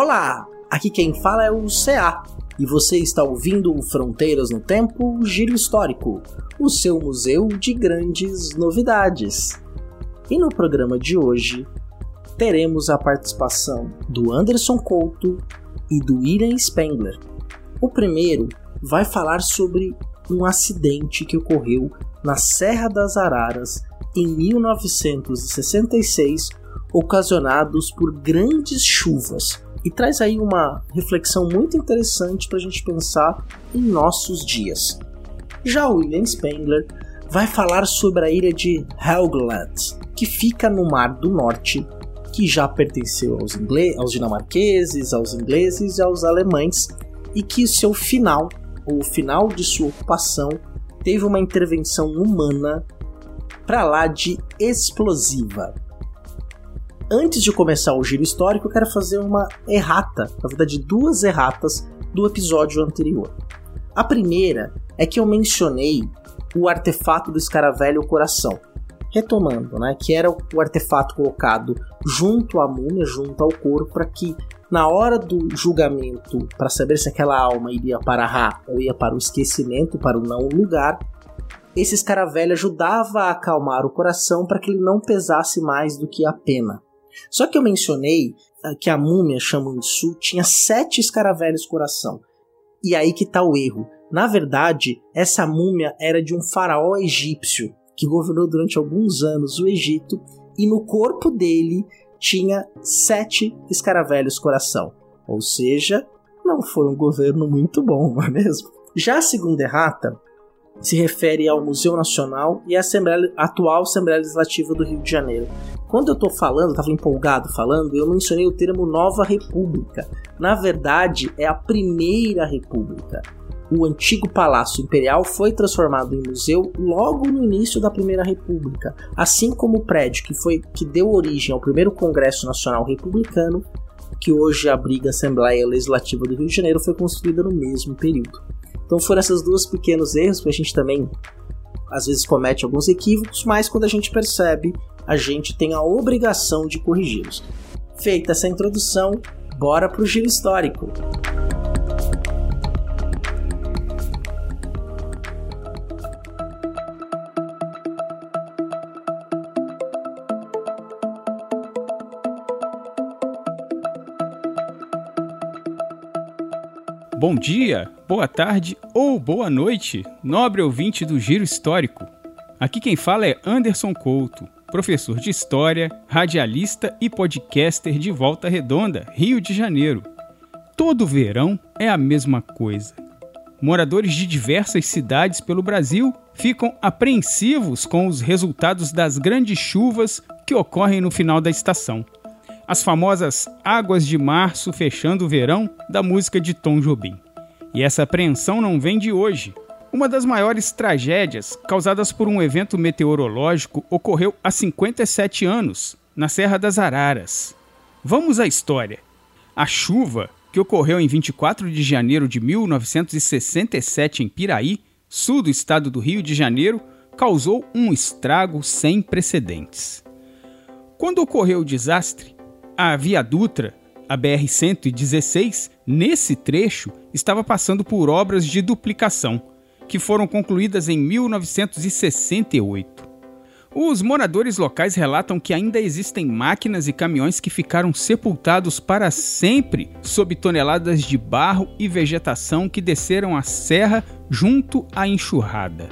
Olá, aqui quem fala é o CA e você está ouvindo Fronteiras no Tempo Giro Histórico, o seu museu de grandes novidades. E no programa de hoje teremos a participação do Anderson Couto e do William Spengler. O primeiro vai falar sobre um acidente que ocorreu na Serra das Araras em 1966, ocasionados por grandes chuvas e traz aí uma reflexão muito interessante para a gente pensar em nossos dias. Já William Spengler vai falar sobre a ilha de Helgoland, que fica no Mar do Norte, que já pertenceu aos, ingleses, aos dinamarqueses, aos ingleses e aos alemães, e que seu final, ou o final de sua ocupação, teve uma intervenção humana para lá de explosiva antes de começar o giro histórico, eu quero fazer uma errata, na verdade, duas erratas do episódio anterior. A primeira é que eu mencionei o artefato do escaravelho coração. Retomando, né, que era o artefato colocado junto à múmia, junto ao corpo, para que na hora do julgamento, para saber se aquela alma iria para Ra ou ia para o esquecimento, para o não lugar, esse escaravelho ajudava a acalmar o coração para que ele não pesasse mais do que a pena. Só que eu mencionei uh, que a múmia Shamunsu tinha sete escaravelhos coração. E aí que tá o erro. Na verdade, essa múmia era de um faraó egípcio que governou durante alguns anos o Egito e no corpo dele tinha sete escaravelhos coração. Ou seja, não foi um governo muito bom, não é mesmo? Já a segunda errata se refere ao Museu Nacional e à atual Assembleia Legislativa do Rio de Janeiro. Quando eu estou falando, estava empolgado falando, eu mencionei o termo Nova República. Na verdade, é a Primeira República. O antigo Palácio Imperial foi transformado em museu logo no início da Primeira República, assim como o prédio que foi que deu origem ao primeiro Congresso Nacional Republicano, que hoje abriga a Assembleia Legislativa do Rio de Janeiro, foi construída no mesmo período. Então foram esses dois pequenos erros que a gente também às vezes comete alguns equívocos, mas quando a gente percebe, a gente tem a obrigação de corrigi-los. Feita essa introdução, bora pro giro histórico. Bom dia, boa tarde ou boa noite, nobre ouvinte do Giro Histórico. Aqui quem fala é Anderson Couto, professor de História, radialista e podcaster de Volta Redonda, Rio de Janeiro. Todo verão é a mesma coisa. Moradores de diversas cidades pelo Brasil ficam apreensivos com os resultados das grandes chuvas que ocorrem no final da estação as famosas Águas de Março fechando o verão da música de Tom Jobim. E essa apreensão não vem de hoje. Uma das maiores tragédias causadas por um evento meteorológico ocorreu há 57 anos, na Serra das Araras. Vamos à história. A chuva, que ocorreu em 24 de janeiro de 1967 em Piraí, sul do estado do Rio de Janeiro, causou um estrago sem precedentes. Quando ocorreu o desastre, a Via Dutra, a BR-116, nesse trecho, estava passando por obras de duplicação, que foram concluídas em 1968. Os moradores locais relatam que ainda existem máquinas e caminhões que ficaram sepultados para sempre sob toneladas de barro e vegetação que desceram a serra junto à enxurrada.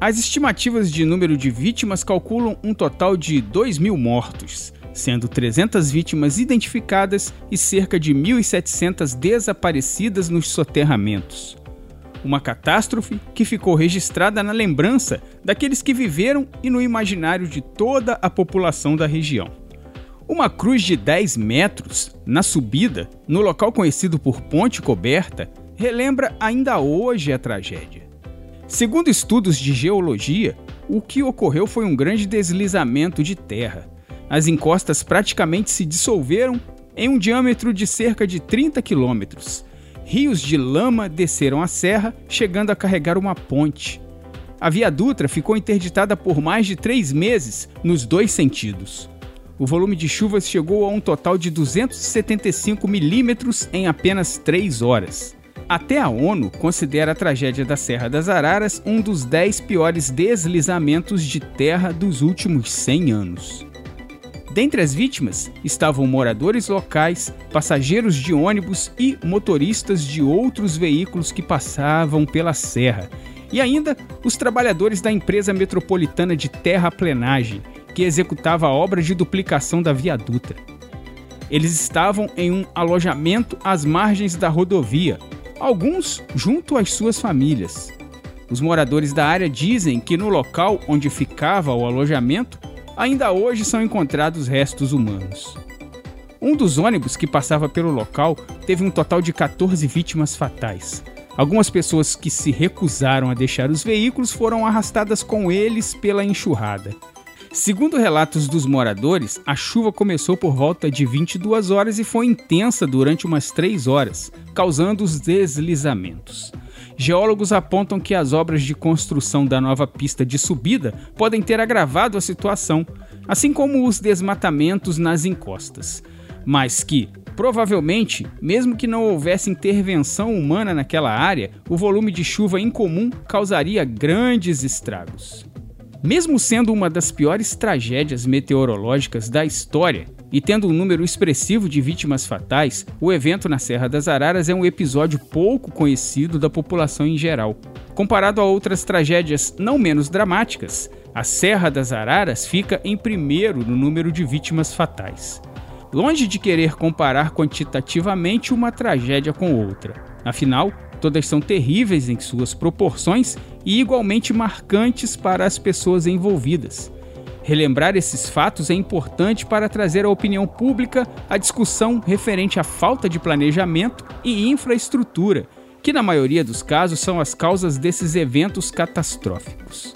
As estimativas de número de vítimas calculam um total de 2 mil mortos, sendo 300 vítimas identificadas e cerca de 1.700 desaparecidas nos soterramentos. Uma catástrofe que ficou registrada na lembrança daqueles que viveram e no imaginário de toda a população da região. Uma cruz de 10 metros, na subida, no local conhecido por Ponte Coberta, relembra ainda hoje a tragédia. Segundo estudos de geologia, o que ocorreu foi um grande deslizamento de terra, as encostas praticamente se dissolveram em um diâmetro de cerca de 30 quilômetros. Rios de lama desceram a serra, chegando a carregar uma ponte. A Via Dutra ficou interditada por mais de três meses nos dois sentidos. o volume de chuvas chegou a um total de 275 milímetros em apenas 3 horas. Até a ONU considera a tragédia da Serra das Araras um dos 10 piores deslizamentos de terra dos últimos 100 anos. Dentre as vítimas estavam moradores locais, passageiros de ônibus e motoristas de outros veículos que passavam pela serra, e ainda os trabalhadores da empresa metropolitana de terraplenagem, que executava a obra de duplicação da viaduta. Eles estavam em um alojamento às margens da rodovia, alguns junto às suas famílias. Os moradores da área dizem que no local onde ficava o alojamento ainda hoje são encontrados restos humanos. Um dos ônibus que passava pelo local teve um total de 14 vítimas fatais. Algumas pessoas que se recusaram a deixar os veículos foram arrastadas com eles pela enxurrada. Segundo relatos dos moradores, a chuva começou por volta de 22 horas e foi intensa durante umas 3 horas, causando os deslizamentos. Geólogos apontam que as obras de construção da nova pista de subida podem ter agravado a situação, assim como os desmatamentos nas encostas. Mas que, provavelmente, mesmo que não houvesse intervenção humana naquela área, o volume de chuva incomum causaria grandes estragos. Mesmo sendo uma das piores tragédias meteorológicas da história e tendo um número expressivo de vítimas fatais, o evento na Serra das Araras é um episódio pouco conhecido da população em geral. Comparado a outras tragédias não menos dramáticas, a Serra das Araras fica em primeiro no número de vítimas fatais. Longe de querer comparar quantitativamente uma tragédia com outra. Afinal, Todas são terríveis em suas proporções e igualmente marcantes para as pessoas envolvidas. Relembrar esses fatos é importante para trazer à opinião pública a discussão referente à falta de planejamento e infraestrutura, que na maioria dos casos são as causas desses eventos catastróficos.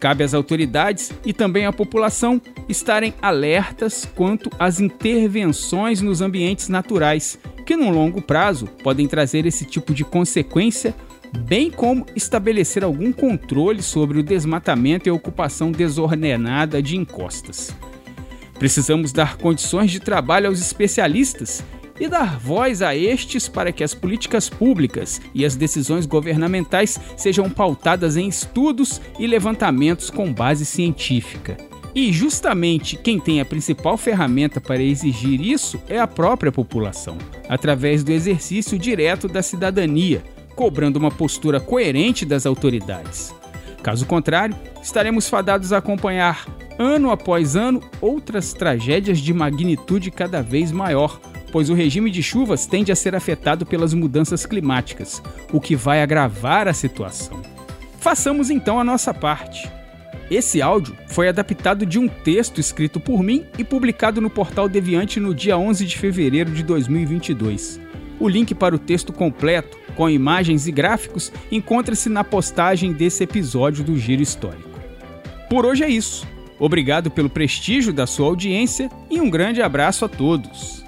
Cabe às autoridades e também à população estarem alertas quanto às intervenções nos ambientes naturais que no longo prazo podem trazer esse tipo de consequência, bem como estabelecer algum controle sobre o desmatamento e a ocupação desordenada de encostas. Precisamos dar condições de trabalho aos especialistas e dar voz a estes para que as políticas públicas e as decisões governamentais sejam pautadas em estudos e levantamentos com base científica. E justamente quem tem a principal ferramenta para exigir isso é a própria população, através do exercício direto da cidadania, cobrando uma postura coerente das autoridades. Caso contrário, estaremos fadados a acompanhar, ano após ano, outras tragédias de magnitude cada vez maior, pois o regime de chuvas tende a ser afetado pelas mudanças climáticas, o que vai agravar a situação. Façamos então a nossa parte. Esse áudio foi adaptado de um texto escrito por mim e publicado no portal Deviante no dia 11 de fevereiro de 2022. O link para o texto completo, com imagens e gráficos, encontra-se na postagem desse episódio do Giro Histórico. Por hoje é isso. Obrigado pelo prestígio da sua audiência e um grande abraço a todos.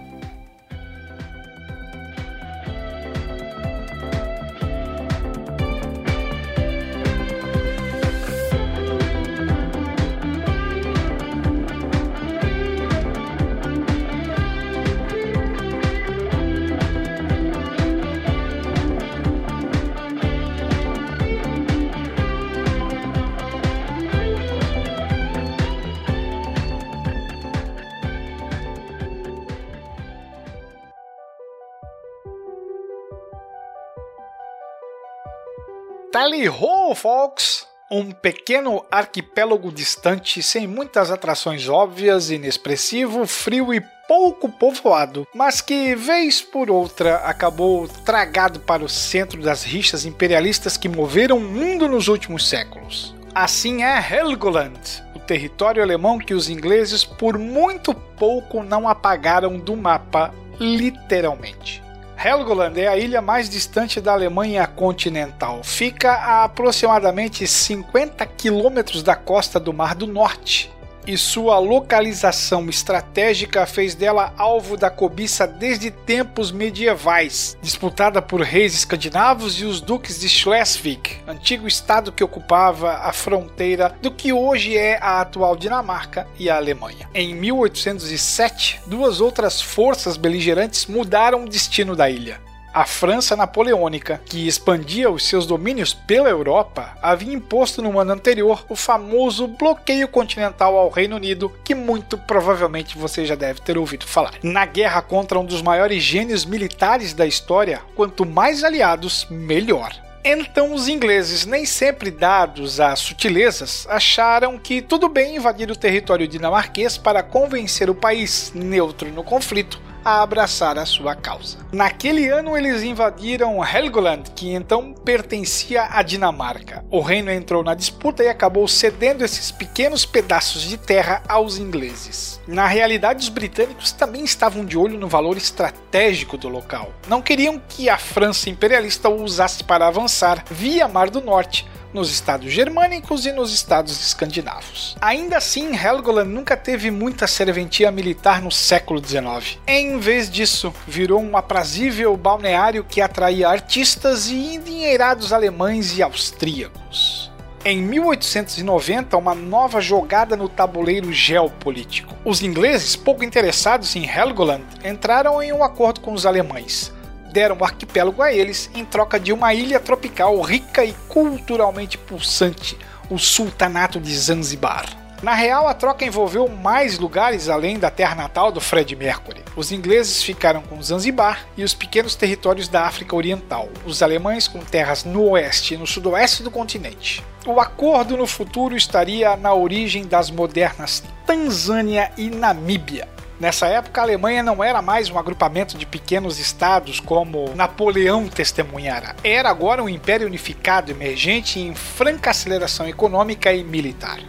Tally Ho, folks! Um pequeno arquipélago distante, sem muitas atrações óbvias, inexpressivo, frio e pouco povoado, mas que, vez por outra, acabou tragado para o centro das rixas imperialistas que moveram o mundo nos últimos séculos. Assim é Helgoland, o território alemão que os ingleses por muito pouco não apagaram do mapa, literalmente. Helgoland é a ilha mais distante da Alemanha continental. Fica a aproximadamente 50 quilômetros da costa do Mar do Norte. E sua localização estratégica fez dela alvo da cobiça desde tempos medievais, disputada por reis escandinavos e os duques de Schleswig, antigo estado que ocupava a fronteira do que hoje é a atual Dinamarca e a Alemanha. Em 1807, duas outras forças beligerantes mudaram o destino da ilha a França Napoleônica, que expandia os seus domínios pela Europa, havia imposto no ano anterior o famoso bloqueio continental ao Reino Unido, que muito provavelmente você já deve ter ouvido falar. Na guerra contra um dos maiores gênios militares da história, quanto mais aliados, melhor. Então, os ingleses, nem sempre dados às sutilezas, acharam que tudo bem invadir o território dinamarquês para convencer o país, neutro no conflito, a abraçar a sua causa. Naquele ano eles invadiram Helgoland, que então pertencia à Dinamarca. O reino entrou na disputa e acabou cedendo esses pequenos pedaços de terra aos ingleses. Na realidade, os britânicos também estavam de olho no valor estratégico do local. Não queriam que a França imperialista o usasse para avançar via Mar do Norte nos estados germânicos e nos estados escandinavos. Ainda assim, Helgoland nunca teve muita serventia militar no século XIX. Em vez disso, virou um aprazível balneário que atraía artistas e endinheirados alemães e austríacos em 1890 uma nova jogada no tabuleiro geopolítico. Os ingleses, pouco interessados em Helgoland, entraram em um acordo com os alemães deram o arquipélago a eles em troca de uma ilha tropical rica e culturalmente pulsante, o Sultanato de Zanzibar. Na real, a troca envolveu mais lugares além da terra natal do Fred Mercury. Os ingleses ficaram com Zanzibar e os pequenos territórios da África Oriental, os alemães com terras no oeste e no sudoeste do continente. O acordo no futuro estaria na origem das modernas Tanzânia e Namíbia, Nessa época, a Alemanha não era mais um agrupamento de pequenos estados como Napoleão testemunhara. Era agora um império unificado emergente em franca aceleração econômica e militar.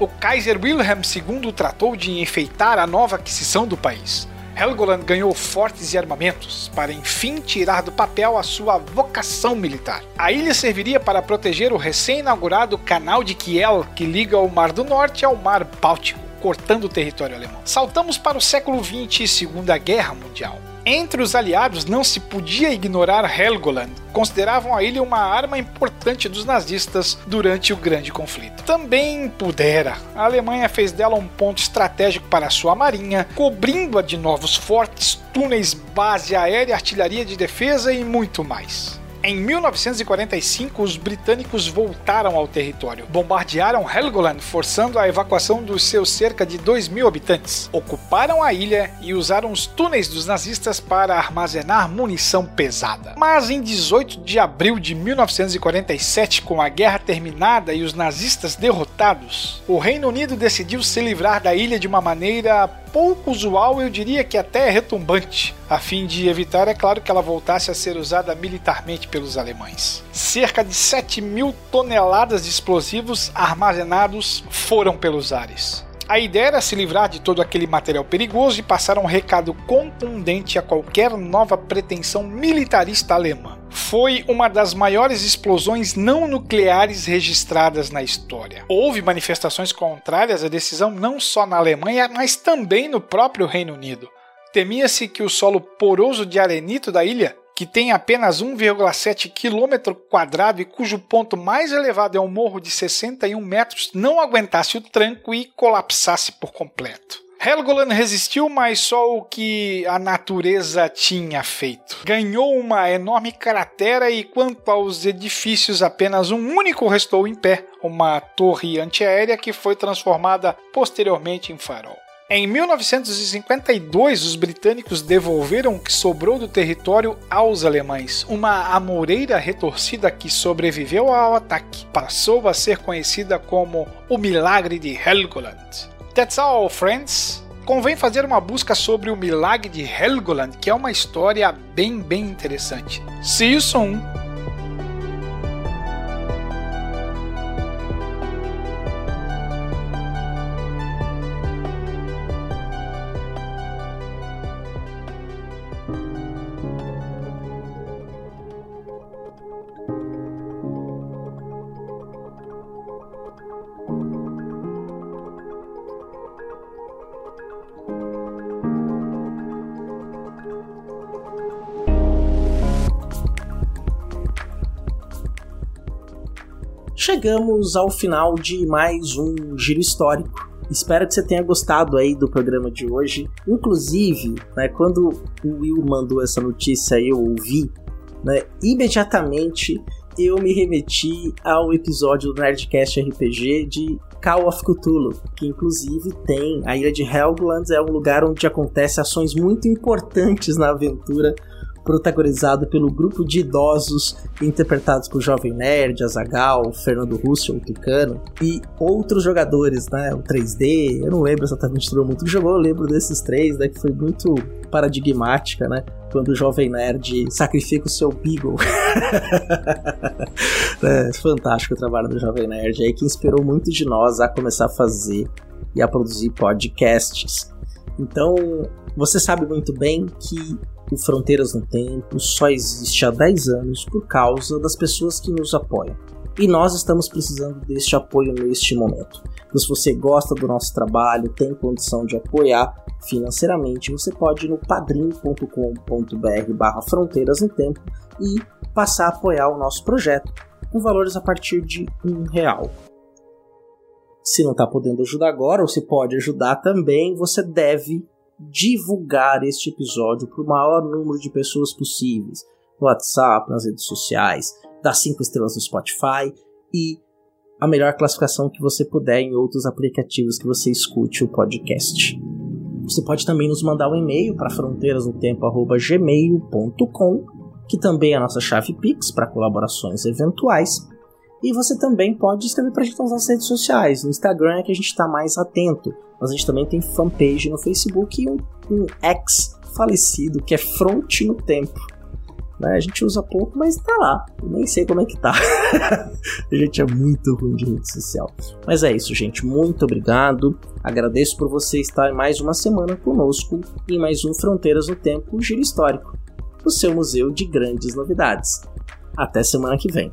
O Kaiser Wilhelm II tratou de enfeitar a nova aquisição do país. Helgoland ganhou fortes e armamentos para enfim tirar do papel a sua vocação militar. A ilha serviria para proteger o recém-inaugurado Canal de Kiel, que liga o Mar do Norte ao Mar Báltico cortando o território alemão. Saltamos para o século XX e Segunda Guerra Mundial. Entre os aliados não se podia ignorar Helgoland, consideravam a ilha uma arma importante dos nazistas durante o grande conflito. Também pudera, a Alemanha fez dela um ponto estratégico para sua marinha, cobrindo-a de novos fortes, túneis, base aérea, artilharia de defesa e muito mais. Em 1945, os britânicos voltaram ao território, bombardearam Helgoland, forçando a evacuação dos seus cerca de 2 mil habitantes, ocuparam a ilha e usaram os túneis dos nazistas para armazenar munição pesada. Mas em 18 de abril de 1947, com a guerra terminada e os nazistas derrotados, o Reino Unido decidiu se livrar da ilha de uma maneira pouco usual, eu diria que até retumbante, a fim de evitar, é claro, que ela voltasse a ser usada militarmente pelos alemães. Cerca de 7 mil toneladas de explosivos armazenados foram pelos ares. A ideia era se livrar de todo aquele material perigoso e passar um recado contundente a qualquer nova pretensão militarista alemã. Foi uma das maiores explosões não nucleares registradas na história. Houve manifestações contrárias à decisão não só na Alemanha, mas também no próprio Reino Unido. Temia-se que o solo poroso de arenito da ilha que tem apenas 1,7 km quadrado e cujo ponto mais elevado é um morro de 61 metros, não aguentasse o tranco e colapsasse por completo. Helgoland resistiu, mas só o que a natureza tinha feito. Ganhou uma enorme cratera e quanto aos edifícios, apenas um único restou em pé, uma torre antiaérea que foi transformada posteriormente em farol. Em 1952, os britânicos devolveram o que sobrou do território aos alemães. Uma amoreira retorcida que sobreviveu ao ataque passou a ser conhecida como o Milagre de Helgoland. That's all, friends! Convém fazer uma busca sobre o Milagre de Helgoland, que é uma história bem, bem interessante. See you soon! Chegamos ao final de mais um giro histórico. Espero que você tenha gostado aí do programa de hoje. Inclusive, né, quando o Will mandou essa notícia eu ouvi, né, imediatamente eu me remeti ao episódio do Nerdcast RPG de Call of Cthulhu, que inclusive tem a ilha de Helgoland, é um lugar onde acontecem ações muito importantes na aventura protagonizado pelo grupo de idosos interpretados por Jovem Nerd, Azagal, Fernando Russo, o Tucano e outros jogadores, né? O 3D, eu não lembro exatamente todo mundo que jogou, eu lembro desses três, né? Que foi muito paradigmática, né? Quando o Jovem Nerd sacrifica o seu Beagle. é fantástico o trabalho do Jovem Nerd aí, que inspirou muito de nós a começar a fazer e a produzir podcasts. Então, você sabe muito bem que o Fronteiras no Tempo só existe há 10 anos por causa das pessoas que nos apoiam. E nós estamos precisando deste apoio neste momento. Então, se você gosta do nosso trabalho, tem condição de apoiar financeiramente, você pode ir no padrim.com.br barra Fronteiras no Tempo e passar a apoiar o nosso projeto com valores a partir de um real. Se não está podendo ajudar agora, ou se pode ajudar também, você deve divulgar este episódio para o maior número de pessoas possíveis no WhatsApp, nas redes sociais, dar cinco estrelas no Spotify e a melhor classificação que você puder em outros aplicativos que você escute o podcast. Você pode também nos mandar um e-mail para fronteirasnotempo@gmail.com, que também é a nossa chave Pix para colaborações eventuais. E você também pode escrever para a gente nas nossas redes sociais. No Instagram é que a gente está mais atento mas a gente também tem fanpage no Facebook e um, um ex falecido que é Front no Tempo. Né? A gente usa pouco, mas tá lá. Eu nem sei como é que tá. a gente é muito ruim de rede social. Mas é isso, gente. Muito obrigado. Agradeço por você estar mais uma semana conosco em mais um Fronteiras no Tempo Giro Histórico, o seu museu de grandes novidades. Até semana que vem.